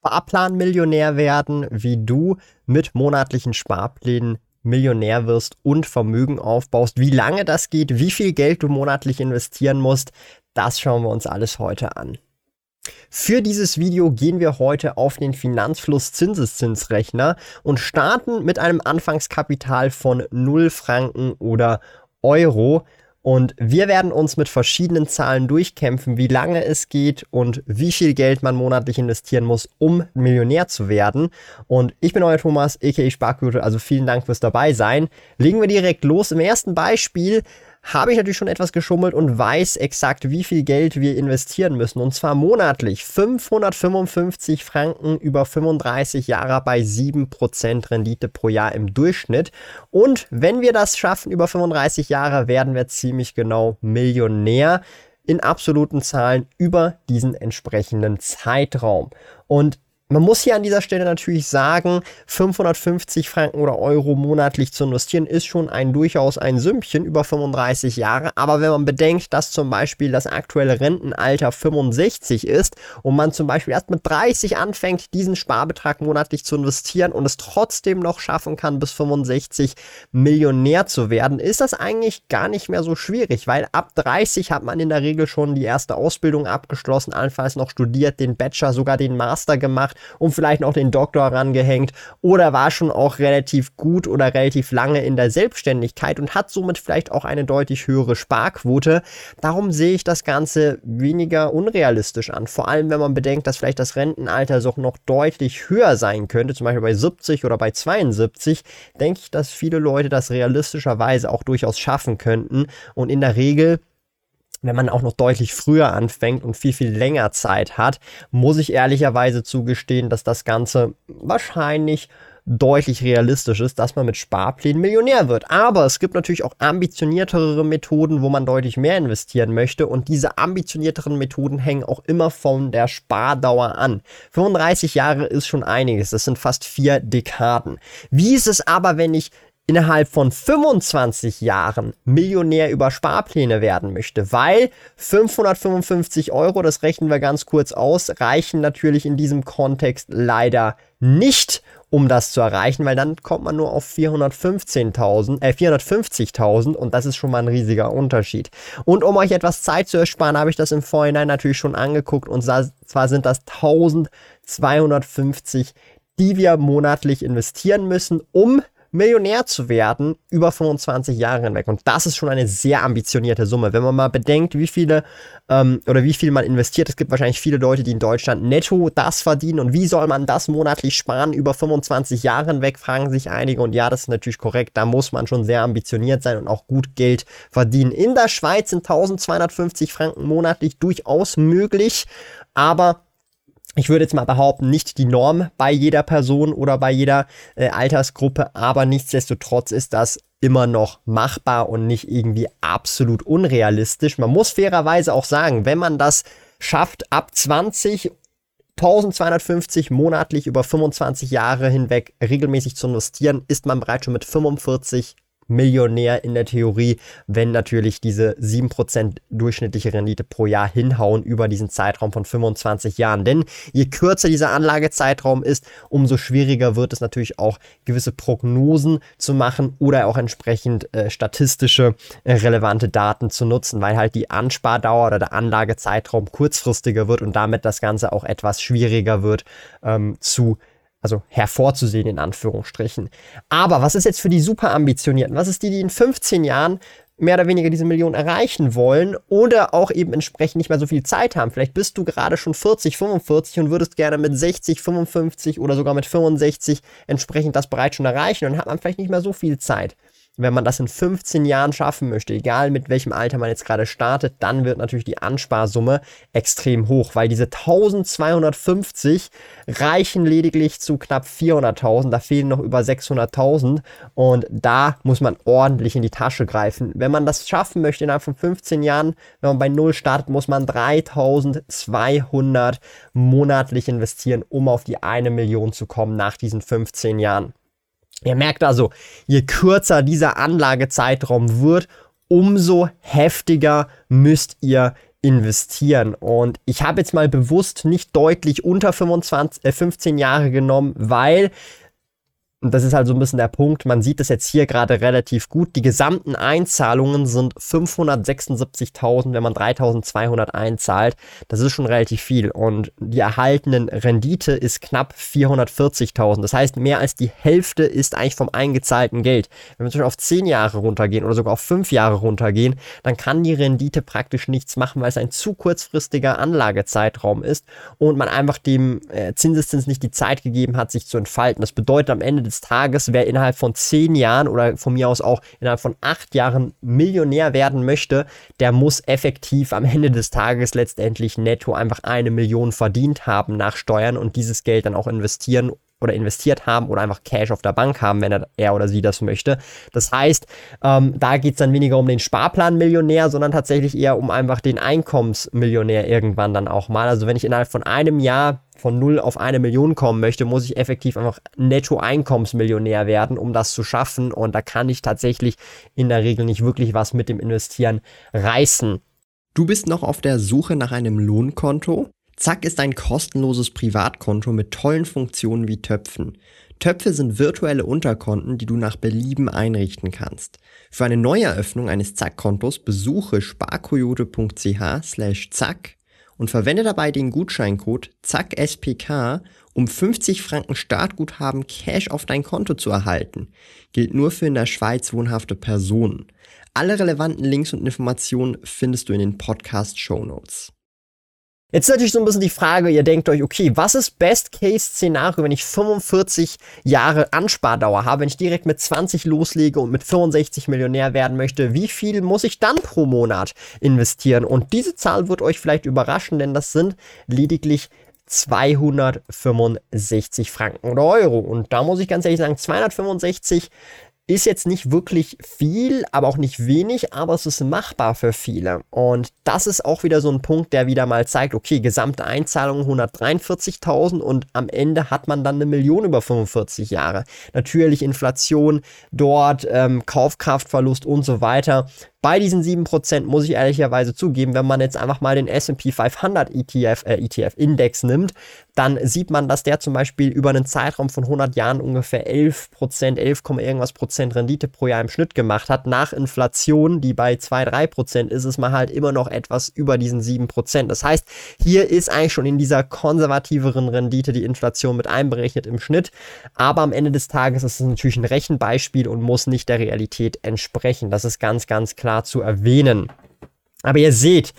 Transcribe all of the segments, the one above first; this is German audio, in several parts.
Sparplan-Millionär werden, wie du mit monatlichen Sparplänen Millionär wirst und Vermögen aufbaust. Wie lange das geht, wie viel Geld du monatlich investieren musst, das schauen wir uns alles heute an. Für dieses Video gehen wir heute auf den Finanzfluss Zinseszinsrechner und starten mit einem Anfangskapital von 0 Franken oder Euro. Und wir werden uns mit verschiedenen Zahlen durchkämpfen, wie lange es geht und wie viel Geld man monatlich investieren muss, um Millionär zu werden. Und ich bin euer Thomas, a.k.a. Sparquote, also vielen Dank fürs dabei sein. Legen wir direkt los. Im ersten Beispiel habe ich natürlich schon etwas geschummelt und weiß exakt, wie viel Geld wir investieren müssen. Und zwar monatlich 555 Franken über 35 Jahre bei 7% Rendite pro Jahr im Durchschnitt. Und wenn wir das schaffen über 35 Jahre, werden wir ziemlich genau Millionär in absoluten Zahlen über diesen entsprechenden Zeitraum. Und man muss hier an dieser Stelle natürlich sagen, 550 Franken oder Euro monatlich zu investieren ist schon ein durchaus ein Sümmchen über 35 Jahre. Aber wenn man bedenkt, dass zum Beispiel das aktuelle Rentenalter 65 ist und man zum Beispiel erst mit 30 anfängt, diesen Sparbetrag monatlich zu investieren und es trotzdem noch schaffen kann, bis 65 Millionär zu werden, ist das eigentlich gar nicht mehr so schwierig, weil ab 30 hat man in der Regel schon die erste Ausbildung abgeschlossen, allenfalls noch studiert, den Bachelor, sogar den Master gemacht und vielleicht noch den Doktor rangehängt oder war schon auch relativ gut oder relativ lange in der Selbstständigkeit und hat somit vielleicht auch eine deutlich höhere Sparquote. Darum sehe ich das Ganze weniger unrealistisch an. Vor allem, wenn man bedenkt, dass vielleicht das Rentenalter so noch deutlich höher sein könnte, zum Beispiel bei 70 oder bei 72, denke ich, dass viele Leute das realistischerweise auch durchaus schaffen könnten. Und in der Regel wenn man auch noch deutlich früher anfängt und viel, viel länger Zeit hat, muss ich ehrlicherweise zugestehen, dass das Ganze wahrscheinlich deutlich realistisch ist, dass man mit Sparplänen Millionär wird. Aber es gibt natürlich auch ambitioniertere Methoden, wo man deutlich mehr investieren möchte. Und diese ambitionierteren Methoden hängen auch immer von der Spardauer an. 35 Jahre ist schon einiges. Das sind fast vier Dekaden. Wie ist es aber, wenn ich innerhalb von 25 Jahren Millionär über Sparpläne werden möchte, weil 555 Euro, das rechnen wir ganz kurz aus, reichen natürlich in diesem Kontext leider nicht, um das zu erreichen, weil dann kommt man nur auf 415.000, äh 450.000 und das ist schon mal ein riesiger Unterschied. Und um euch etwas Zeit zu ersparen, habe ich das im Vorhinein natürlich schon angeguckt und zwar sind das 1250, die wir monatlich investieren müssen, um Millionär zu werden über 25 Jahre hinweg. Und das ist schon eine sehr ambitionierte Summe. Wenn man mal bedenkt, wie viele ähm, oder wie viel man investiert, es gibt wahrscheinlich viele Leute, die in Deutschland netto das verdienen. Und wie soll man das monatlich sparen über 25 Jahre hinweg, fragen sich einige. Und ja, das ist natürlich korrekt. Da muss man schon sehr ambitioniert sein und auch gut Geld verdienen. In der Schweiz sind 1250 Franken monatlich durchaus möglich. Aber ich würde jetzt mal behaupten, nicht die Norm bei jeder Person oder bei jeder äh, Altersgruppe, aber nichtsdestotrotz ist das immer noch machbar und nicht irgendwie absolut unrealistisch. Man muss fairerweise auch sagen, wenn man das schafft, ab 20 1250 monatlich über 25 Jahre hinweg regelmäßig zu investieren, ist man bereits schon mit 45 Millionär in der Theorie, wenn natürlich diese 7% durchschnittliche Rendite pro Jahr hinhauen über diesen Zeitraum von 25 Jahren. Denn je kürzer dieser Anlagezeitraum ist, umso schwieriger wird es natürlich auch gewisse Prognosen zu machen oder auch entsprechend äh, statistische äh, relevante Daten zu nutzen, weil halt die Anspardauer oder der Anlagezeitraum kurzfristiger wird und damit das Ganze auch etwas schwieriger wird ähm, zu also hervorzusehen in Anführungsstrichen. Aber was ist jetzt für die super ambitionierten? Was ist die, die in 15 Jahren mehr oder weniger diese Million erreichen wollen oder auch eben entsprechend nicht mehr so viel Zeit haben. Vielleicht bist du gerade schon 40, 45 und würdest gerne mit 60, 55 oder sogar mit 65 entsprechend das bereits schon erreichen und hat man vielleicht nicht mehr so viel Zeit. Wenn man das in 15 Jahren schaffen möchte, egal mit welchem Alter man jetzt gerade startet, dann wird natürlich die Ansparsumme extrem hoch, weil diese 1250 reichen lediglich zu knapp 400.000, da fehlen noch über 600.000 und da muss man ordentlich in die Tasche greifen. Wenn man das schaffen möchte innerhalb von 15 Jahren, wenn man bei Null startet, muss man 3200 monatlich investieren, um auf die eine Million zu kommen nach diesen 15 Jahren. Ihr merkt also, je kürzer dieser Anlagezeitraum wird, umso heftiger müsst ihr investieren. Und ich habe jetzt mal bewusst nicht deutlich unter 25, äh, 15 Jahre genommen, weil und das ist halt so ein bisschen der Punkt, man sieht es jetzt hier gerade relativ gut, die gesamten Einzahlungen sind 576.000, wenn man 3.200 einzahlt, das ist schon relativ viel. Und die erhaltenen Rendite ist knapp 440.000, das heißt mehr als die Hälfte ist eigentlich vom eingezahlten Geld. Wenn wir zum Beispiel auf 10 Jahre runtergehen oder sogar auf 5 Jahre runtergehen, dann kann die Rendite praktisch nichts machen, weil es ein zu kurzfristiger Anlagezeitraum ist und man einfach dem äh, Zinseszins nicht die Zeit gegeben hat, sich zu entfalten. Das bedeutet am Ende des Tages, wer innerhalb von zehn Jahren oder von mir aus auch innerhalb von acht Jahren Millionär werden möchte, der muss effektiv am Ende des Tages letztendlich netto einfach eine Million verdient haben nach Steuern und dieses Geld dann auch investieren oder investiert haben oder einfach Cash auf der Bank haben, wenn er, er oder sie das möchte. Das heißt, ähm, da geht es dann weniger um den Sparplan-Millionär, sondern tatsächlich eher um einfach den Einkommensmillionär irgendwann dann auch mal. Also wenn ich innerhalb von einem Jahr von 0 auf eine Million kommen möchte, muss ich effektiv einfach Netto-Einkommensmillionär werden, um das zu schaffen. Und da kann ich tatsächlich in der Regel nicht wirklich was mit dem Investieren reißen. Du bist noch auf der Suche nach einem Lohnkonto? Zack ist ein kostenloses Privatkonto mit tollen Funktionen wie Töpfen. Töpfe sind virtuelle Unterkonten, die du nach Belieben einrichten kannst. Für eine Neueröffnung eines Zack-Kontos besuche sparkoyote.ch slash zack und verwende dabei den Gutscheincode ZACKSPK, um 50 Franken Startguthaben Cash auf dein Konto zu erhalten. Gilt nur für in der Schweiz wohnhafte Personen. Alle relevanten Links und Informationen findest du in den Podcast Show Notes. Jetzt ist natürlich so ein bisschen die Frage, ihr denkt euch, okay, was ist Best-Case-Szenario, wenn ich 45 Jahre Anspardauer habe, wenn ich direkt mit 20 loslege und mit 65 Millionär werden möchte, wie viel muss ich dann pro Monat investieren? Und diese Zahl wird euch vielleicht überraschen, denn das sind lediglich 265 Franken oder Euro. Und da muss ich ganz ehrlich sagen, 265 ist jetzt nicht wirklich viel, aber auch nicht wenig, aber es ist machbar für viele. Und das ist auch wieder so ein Punkt, der wieder mal zeigt, okay, gesamte Einzahlung 143.000 und am Ende hat man dann eine Million über 45 Jahre. Natürlich Inflation dort, ähm, Kaufkraftverlust und so weiter. Bei diesen 7% muss ich ehrlicherweise zugeben, wenn man jetzt einfach mal den S&P 500 ETF, äh, ETF Index nimmt, dann sieht man, dass der zum Beispiel über einen Zeitraum von 100 Jahren ungefähr 11%, 11, irgendwas Prozent Rendite pro Jahr im Schnitt gemacht hat. Nach Inflation, die bei 2, 3% ist, ist man halt immer noch etwas über diesen 7%. Das heißt, hier ist eigentlich schon in dieser konservativeren Rendite die Inflation mit einberechnet im Schnitt. Aber am Ende des Tages ist es natürlich ein Rechenbeispiel und muss nicht der Realität entsprechen. Das ist ganz, ganz klar klar zu erwähnen. Aber ihr seht,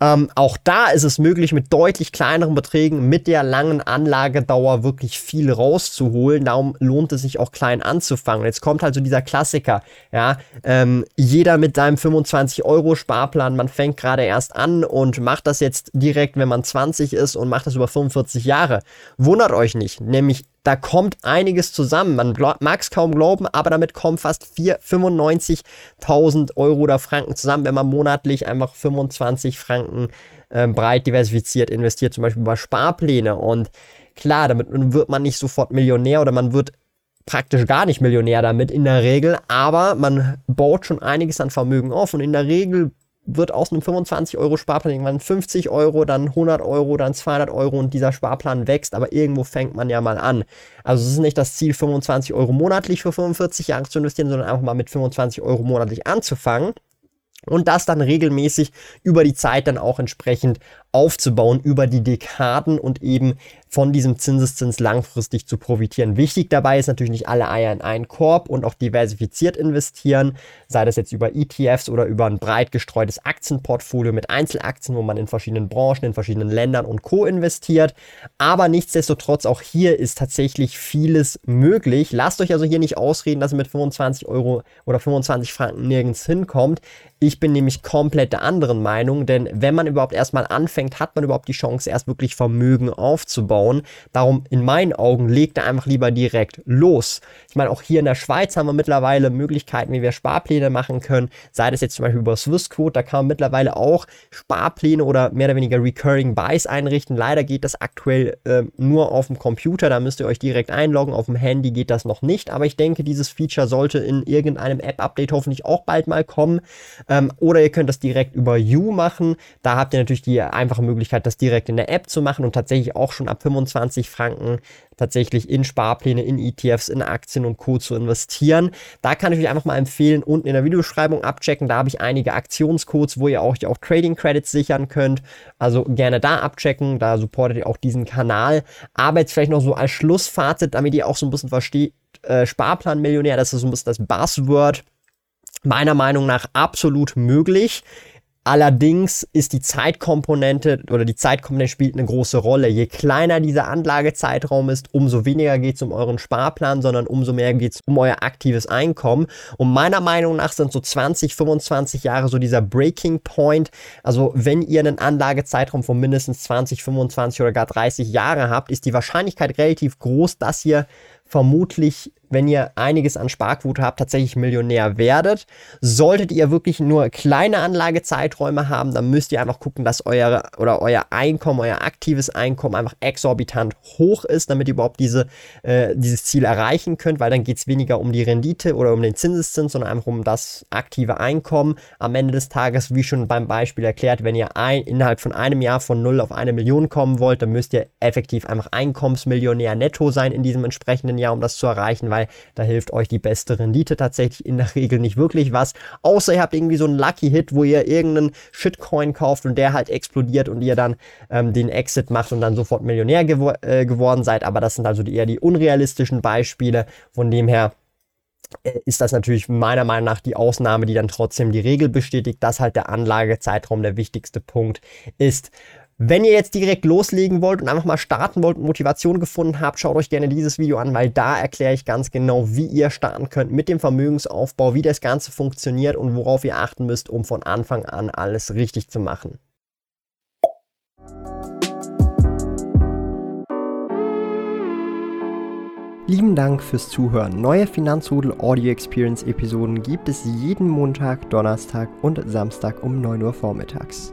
ähm, auch da ist es möglich, mit deutlich kleineren Beträgen mit der langen Anlagedauer wirklich viel rauszuholen. Darum lohnt es sich auch klein anzufangen. Jetzt kommt halt so dieser Klassiker, ja, ähm, jeder mit seinem 25 Euro Sparplan, man fängt gerade erst an und macht das jetzt direkt, wenn man 20 ist und macht das über 45 Jahre. Wundert euch nicht, nämlich da kommt einiges zusammen. Man mag es kaum glauben, aber damit kommen fast 95.000 Euro oder Franken zusammen, wenn man monatlich einfach 25 Franken äh, breit diversifiziert investiert, zum Beispiel über Sparpläne. Und klar, damit wird man nicht sofort Millionär oder man wird praktisch gar nicht Millionär damit in der Regel, aber man baut schon einiges an Vermögen auf und in der Regel wird aus einem 25 Euro Sparplan irgendwann 50 Euro, dann 100 Euro, dann 200 Euro und dieser Sparplan wächst, aber irgendwo fängt man ja mal an. Also es ist nicht das Ziel, 25 Euro monatlich für 45 Jahre zu investieren, sondern einfach mal mit 25 Euro monatlich anzufangen. Und das dann regelmäßig über die Zeit dann auch entsprechend aufzubauen, über die Dekaden und eben von diesem Zinseszins langfristig zu profitieren. Wichtig dabei ist natürlich nicht alle Eier in einen Korb und auch diversifiziert investieren, sei das jetzt über ETFs oder über ein breit gestreutes Aktienportfolio mit Einzelaktien, wo man in verschiedenen Branchen, in verschiedenen Ländern und Co. investiert. Aber nichtsdestotrotz, auch hier ist tatsächlich vieles möglich. Lasst euch also hier nicht ausreden, dass ihr mit 25 Euro oder 25 Franken nirgends hinkommt. Ich bin nämlich komplett der anderen Meinung, denn wenn man überhaupt erstmal anfängt, hat man überhaupt die Chance, erst wirklich Vermögen aufzubauen. Darum in meinen Augen legt er einfach lieber direkt los. Ich meine, auch hier in der Schweiz haben wir mittlerweile Möglichkeiten, wie wir Sparpläne machen können. Sei das jetzt zum Beispiel über Swissquote, da kann man mittlerweile auch Sparpläne oder mehr oder weniger Recurring Buys einrichten. Leider geht das aktuell äh, nur auf dem Computer, da müsst ihr euch direkt einloggen. Auf dem Handy geht das noch nicht, aber ich denke, dieses Feature sollte in irgendeinem App-Update hoffentlich auch bald mal kommen. Ähm, oder ihr könnt das direkt über You machen. Da habt ihr natürlich die einfache Möglichkeit, das direkt in der App zu machen und tatsächlich auch schon ab 25 Franken tatsächlich in Sparpläne, in ETFs, in Aktien und Co. zu investieren. Da kann ich euch einfach mal empfehlen, unten in der Videobeschreibung abchecken. Da habe ich einige Aktionscodes, wo ihr euch auch Trading Credits sichern könnt. Also gerne da abchecken. Da supportet ihr auch diesen Kanal. Aber jetzt vielleicht noch so als Schlussfazit, damit ihr auch so ein bisschen versteht, äh, Sparplan-Millionär, das ist so ein bisschen das Buzzword meiner Meinung nach absolut möglich. Allerdings ist die Zeitkomponente oder die Zeitkomponente spielt eine große Rolle. Je kleiner dieser Anlagezeitraum ist, umso weniger geht es um euren Sparplan, sondern umso mehr geht es um euer aktives Einkommen. Und meiner Meinung nach sind so 20, 25 Jahre so dieser Breaking Point. Also wenn ihr einen Anlagezeitraum von mindestens 20, 25 oder gar 30 Jahre habt, ist die Wahrscheinlichkeit relativ groß, dass ihr vermutlich, wenn ihr einiges an Sparquote habt, tatsächlich Millionär werdet. Solltet ihr wirklich nur kleine Anlagezeiträume haben, dann müsst ihr einfach gucken, dass euer oder euer Einkommen, euer aktives Einkommen einfach exorbitant hoch ist, damit ihr überhaupt diese, äh, dieses Ziel erreichen könnt, weil dann geht es weniger um die Rendite oder um den Zinseszins, sondern einfach um das aktive Einkommen. Am Ende des Tages, wie schon beim Beispiel erklärt, wenn ihr ein, innerhalb von einem Jahr von 0 auf eine Million kommen wollt, dann müsst ihr effektiv einfach Einkommensmillionär netto sein in diesem entsprechenden Jahr, um das zu erreichen, weil da hilft euch die beste Rendite tatsächlich in der Regel nicht wirklich was. Außer ihr habt irgendwie so einen Lucky Hit, wo ihr irgendeinen Shitcoin kauft und der halt explodiert und ihr dann ähm, den Exit macht und dann sofort Millionär gewo äh, geworden seid. Aber das sind also eher die unrealistischen Beispiele. Von dem her äh, ist das natürlich meiner Meinung nach die Ausnahme, die dann trotzdem die Regel bestätigt, dass halt der Anlagezeitraum der wichtigste Punkt ist. Wenn ihr jetzt direkt loslegen wollt und einfach mal starten wollt und Motivation gefunden habt, schaut euch gerne dieses Video an, weil da erkläre ich ganz genau, wie ihr starten könnt mit dem Vermögensaufbau, wie das Ganze funktioniert und worauf ihr achten müsst, um von Anfang an alles richtig zu machen. Lieben Dank fürs Zuhören. Neue Finanzrudel Audio Experience Episoden gibt es jeden Montag, Donnerstag und Samstag um 9 Uhr vormittags.